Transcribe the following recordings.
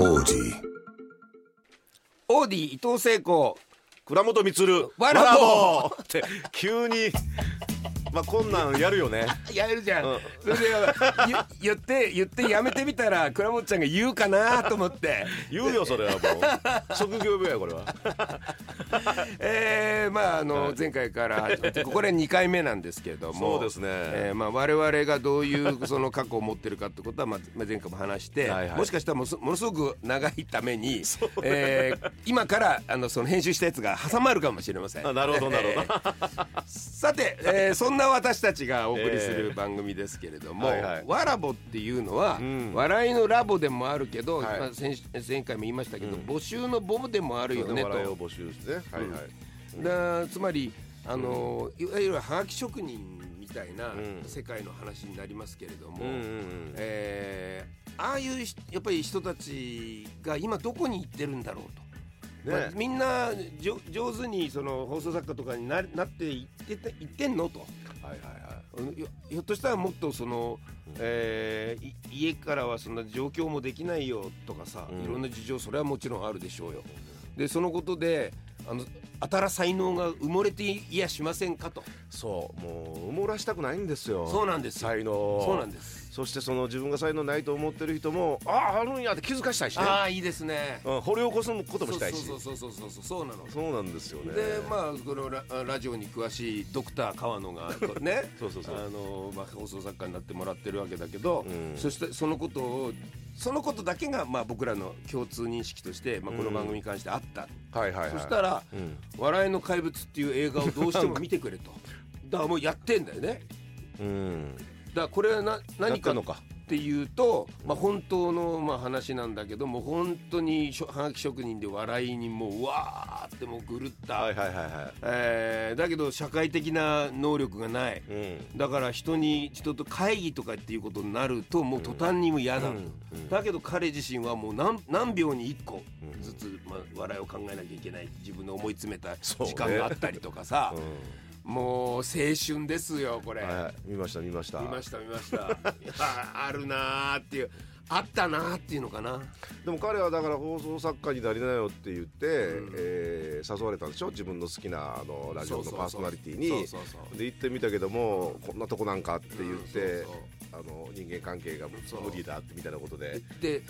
オーディオーディ伊藤聖子。倉本光わらぼぼって急にまあこんなんやるよね。やるじゃん、うん。それでゆ 言って言ってやめてみたら倉本ちゃんが言うかなと思って。言うよそれはもう。職業病やこれは。えー、まああの、はい。前回からこれ2回目なんですけれども。そうですね。えーまあ、我々がどういうその過去を持ってるかってことは、まあ、まあ前回も話してはいはい。もしかしたらものすものすごく長いために、えー今からあのその編集したやつが挟まるかもしれません。あなるほどなるほど。えーさて、えーそんな私たちがお送りする番組ですけれども、はいはい。わらぼっていうのは、うん。笑いのラボでもあるけど、はい。まあ、前前回も言いましたけど、うん。募集のボブでもあるよねと。募集してねはいはい。だつまりあの、いわゆるはがき職人みたいなうん。世界の話になりますけれども、うんうんうん。えーああいうしやっぱり人たちが今どこに行ってるんだろうと、ね。まあみんな上手にその放送作家とかにななっていってていってんのと。はいはいはい。うんひょっとしたらもっとその、えーい家からはそんな状況もできないよとかさ、うん。いろんな事情それはもちろんあるでしょうよ。でそのことであの新才能が埋もれていやしませんかと。そうもう埋もらしたくないんですよ。そうなんですよ。才能そうなんです。そしてその自分が才能ないと思ってる人もあああるんやって気づかしたいしね。ああいいですね。うん掘り起こすこともしたいし。そうそうそうそうそうそうなのそうなんですよねでまあこのララジオに詳しいドクター川野がねそうそうそうあの、まあ、放送作家になってもらってるわけだけど、うんそしてそのことをそのことだけが、まあ、僕らの共通認識として、まあ、この番組に関してあった、はいはいはい。そしたらうん「笑いの怪物」っていう映画をどうしても見てくれと。だからもうやってんだよね。うん。だからこれはなや何かのかっていうと、まあ、本当のまあ話なんだけども本当にはがき職人で笑いにもううわーってもう狂った、はいはいはいはえーだけど社会的な能力がない。いうん。だから人に人と会議とかっていうことになるともう途端にも嫌だと、うんうん。だけど彼自身はもう何何秒に1個うん。ずつ、まあ、笑いを考えなきゃいけない。自分の思い詰めた時間があったりとかさ、うんもう青春ですよこれ、はいはい見ました見ました。見ました見ました。あるなーっていうあったなーっていうのかな。でも彼はだから放送作家になりなよって言って、えー誘われたんでしょ？自分の好きなあのラジオのパーソナリティに。そうそうそう。で行ってみたけどもこんなとこなんかって言って、うんそうあの人間関係がそう。無理だってみたいなことで、で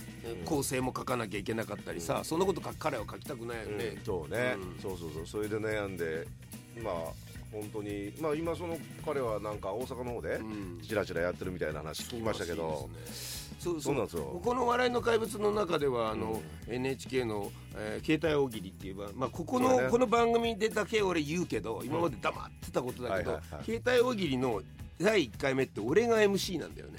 構成も書かなきゃいけなかったりさ、そんなことか彼は書きたくないよね、うんそうね、うん。そうそうそう。それで悩んでまあ本当に。まあ今その彼はなんか大阪の方でうん。チラチラやってるみたいな話聞きましたけど、そうそう。なんですよ？この「笑いの怪物」の中ではあの、NHK の、えー携帯大喜利っていうば、まあ、ここの、この番組でだけ俺言うけど今まで黙ってたことだけど、携帯大喜利の第1回目って俺が MC なんだよね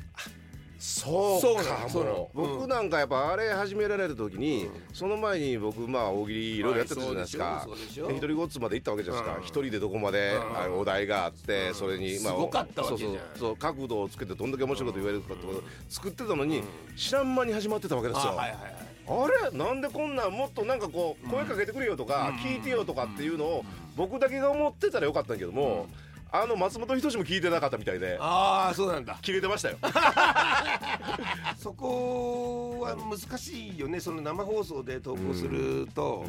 そうかもう。うん僕なんかやっぱあれ始められた時に、うん。その前に僕まあ大喜利いろいろやってたじゃないですか、一人ごっつまで行ったわけじゃないですか。うん。一、人でどこまで、うん。あのお題があって、うん。それに、すごかったわけじゃん。そうそうそう角度をつけてどんだけ面白いこと言われるかってことを作ってたのに、うん。知らん間に始まってたわけですよ、あはいはいはい。あれ？なんでこんなんもっとなんかこう声かけてくれよとか、聞いてよとかっていうのを僕だけが思ってたらよかったんだけども、あの松本人志も聞いてなかったみたいでああそうなんだ。切れてましたよ。そこは難しいよね。その生放送で投稿すると、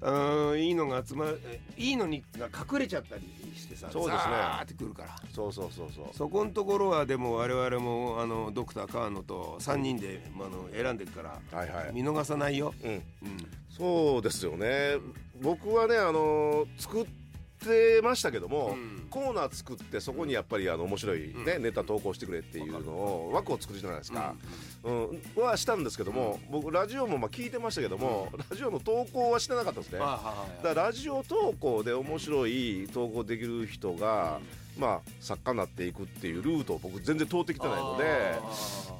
うん、いいのが集まるいいのにが隠れちゃったりしてさそうですね。ザーってくるから。そうそうそうそう。そこのところはでも我々もあのドクター川野と3人で、まあ、あの選んでるからはいはい。見逃さないよ、うん。うん、そうですよね。僕はねあの作ってましたけども、うん。コーナー作ってそこにやっぱりあの面白い、ねネタ投稿してくれっていうのを枠を作るじゃないですか、うん。はしたんですけども、僕ラジオもまあ聞いてましたけども、ラジオの投稿はしてなかったですね、だからラジオ投稿で面白い投稿できる人が、まあ作家になっていくっていうルートを僕全然通ってきてないので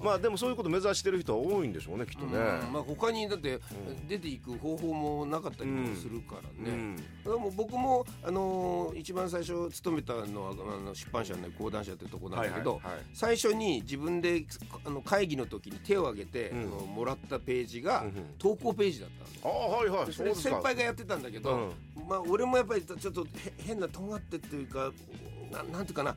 まあでもそういうこと目指してる人は多いんでしょうねきっとね、うん。まあ、他にだって出ていく方法もなかったりもするからね、うん。でも僕も、あのー一番最初勤めたのはあの出版社の講談社ってとこなんだけど、最初に自分であの会議の時に手を挙げて、うん。あのもらったページがうんうん。投稿ページだったの。ああはいはい。でそれ先輩がやってたんだけど、まあ俺もやっぱりちょっとへ変な尖ってっていうかななんていうかな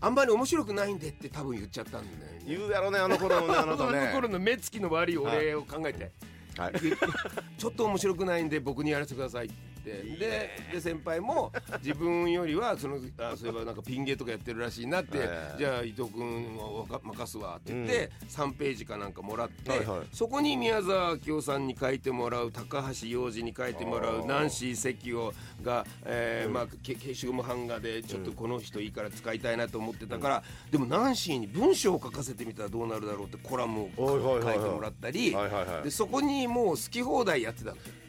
あんまり面白くないんでって多分言っちゃったんだよね。言うやろねあの頃のね あなたあのね頃の目つきの悪い俺を考えて、はい。ちょっと面白くないんで僕にやらせてください。ってでで先輩も自分よりはそのあそういえばなんかピン芸とかやってるらしいなって、ええじゃあ伊藤君をわか任すわって言って、3ページかなんかもらって、はいはい。そこに宮沢明夫さんに書いてもらう高橋洋二に書いてもらうナンシー関をが、えーまあ、け消しゴム版画でちょっとこの人いいから使いたいなと思ってたから、でもナンシーに文章を書かせてみたらどうなるだろうってコラムを書いてもらったり、はいはいはいでそこにもう好き放題やってたの。なる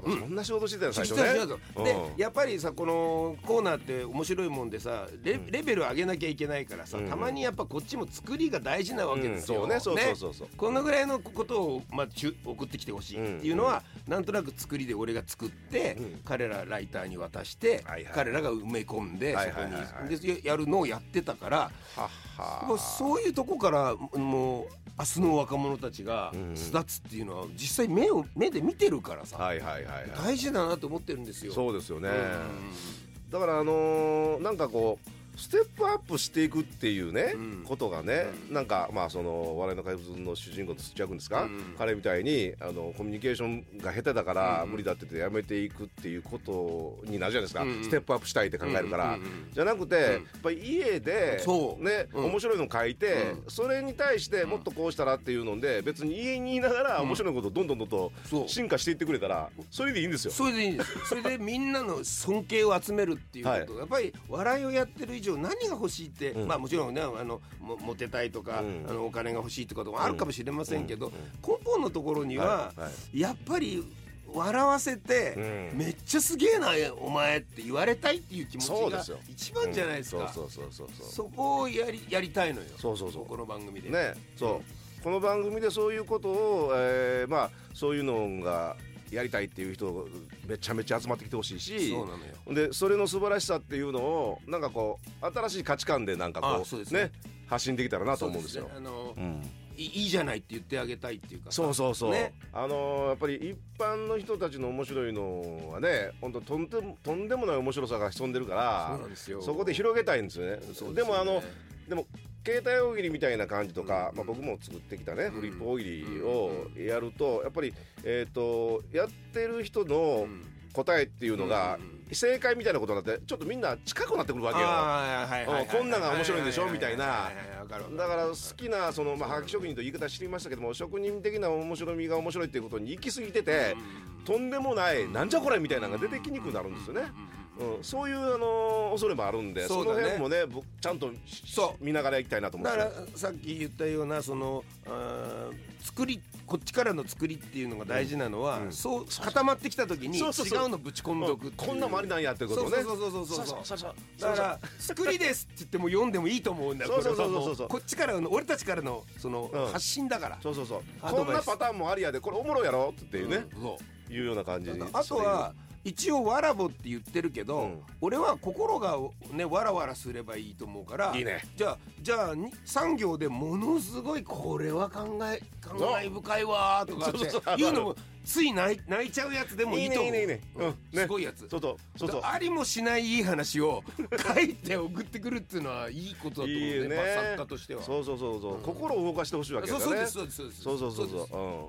ほどそんな仕事してたよ最聞初ね。でうん。やっぱりさこのコーナーって面白いもんでさレレベル上げなきゃいけないからさ、うんたまにやっぱこっちも作りが大事なわけですよ、うん。そうねそうそうそうこのぐらいのことを、まあ、ちゅ送ってきてほしいっていうのは、なんとなく作りで俺が作って、うん。彼らライターに渡して、彼らが埋め込んで、はいそこに。でやるのをやってたからはっはもうそういうとこからもう明日の若者たちがうん。巣立つっていうのは実際目を目で見てるからさ、はいはいはいはい。大事だなと思ってるんですよ。そうですよね。うん。だからあのーなんかこうステップアップしていくっていうね、うん。ことがね、うん。なんかまあその笑いの怪物の主人公の土屋君ですか、うん。彼みたいにあのコミュニケーションが下手だからうん。無理だっててやめていくっていうことになるじゃないですか、うんステップアップしたいって考えるから、じゃなくて、やっぱり家でね、うん。面白いの書いて、うん。それに対してもっとこうしたらっていうので別に家にいながら面白いことをどんどんどんどん進化していってくれたらそれでいいんですよ。それでいいんです。よそれでみんなの尊敬を集めるっていうこと、はい。やっぱり笑いをやってる以上何が欲しいって、うん。まあもちろんねあのもモテたいとか、うん。あのお金が欲しいってこともあるかもしれませんけど、うん。根本のところには、はい。はい。やっぱり笑わせて、うん。めっちゃすげえなお前って言われたいっていう気持ちが一番じゃないですか、そうそうそうそうそう。そこをやりやりたいのよ。そうそうそう。この番組で。ね。そう。この番組でそういうことを、えーまあそういうのがやりたいっていう人めちゃめちゃ集まってきてほしいしそでそれの素晴らしさっていうのをなんかこう新しい価値観でなんかこうですね。うね発信できたらなと思うんですよ。そう。ね。あのうん。いいいじゃないって言ってあげたいっていうかさ。そうそうそう、ね。あのーやっぱり一般の人たちの面白いのはね本当とんでもとんでもない面白さが潜んでるからそこで広げたいんですよね。そうですもあのよねでも携帯大喜利みたいな感じとか、うんまあ、僕も作ってきたね、うんフリップ大喜利をやるとやっぱり、えー、とやってる人のうん。答えっていうのが正解みたいなことになってちょっとみんな近くなってくるわけよ。はいはいこんなんが面白いんでしょみたいな。だから好きなその、まあ、はがき職人という言い方知りましたけども職人的な面白みが面白いっていうことに行き過ぎててうんとんでもないなんじゃこれみたいなのが出てきにくくなるんですよね。そういう、あの、恐れもあるんでそ,、の辺もねちゃんとそう。見ながらいきたいなと思って。だからさっき言ったようなそのあ作りこっちからの作りっていうのが大事なのは、そう固まってきた時に違うのぶち込んどくこんなもありなんやってことね。そうそうそうそうそうだから「作りです」って言っても読んでもいいと思うんだそうそうそうそうそう。こっちからの俺たちからのその、発信だから。そうそうそう。こんなパターンもありやでこれおもろいやろっていうね、そう。いうような感じに。あとは一応わらぼって言ってるけど、うん。俺は心がねわらわらすればいいと思うからいいね。じゃあじゃあに産業でものすごいこれは考え感慨深いわーとか ってそうそう。そういうのもつい泣い泣いちゃうやつでもいいと思う。いいねいいねいいね。うん。すごいやつ。そうそうそうそうありもしないいい話を書いて送ってくるっていうのはいいことだと思うねいいね。まあ作家としては。そうそうそうそう、うん心を動かしてほしいわけだそうそうですそうですそうそうそうそうですうん